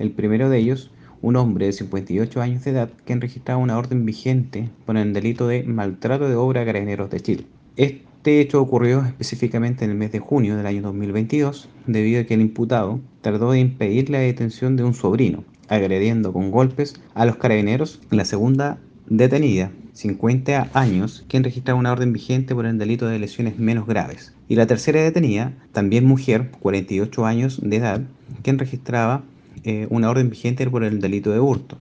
El primero de ellos, un hombre de 58 años de edad, quien registraba una orden vigente por el delito de maltrato de obra a carabineros de Chile. Este hecho ocurrió específicamente en el mes de junio del año 2022, debido a que el imputado tardó en impedir la detención de un sobrino, agrediendo con golpes a los carabineros. La segunda detenida, 50 años, quien registraba una orden vigente por el delito de lesiones menos graves. Y la tercera detenida, también mujer, 48 años de edad, quien registraba eh, una orden vigente por el delito de hurto.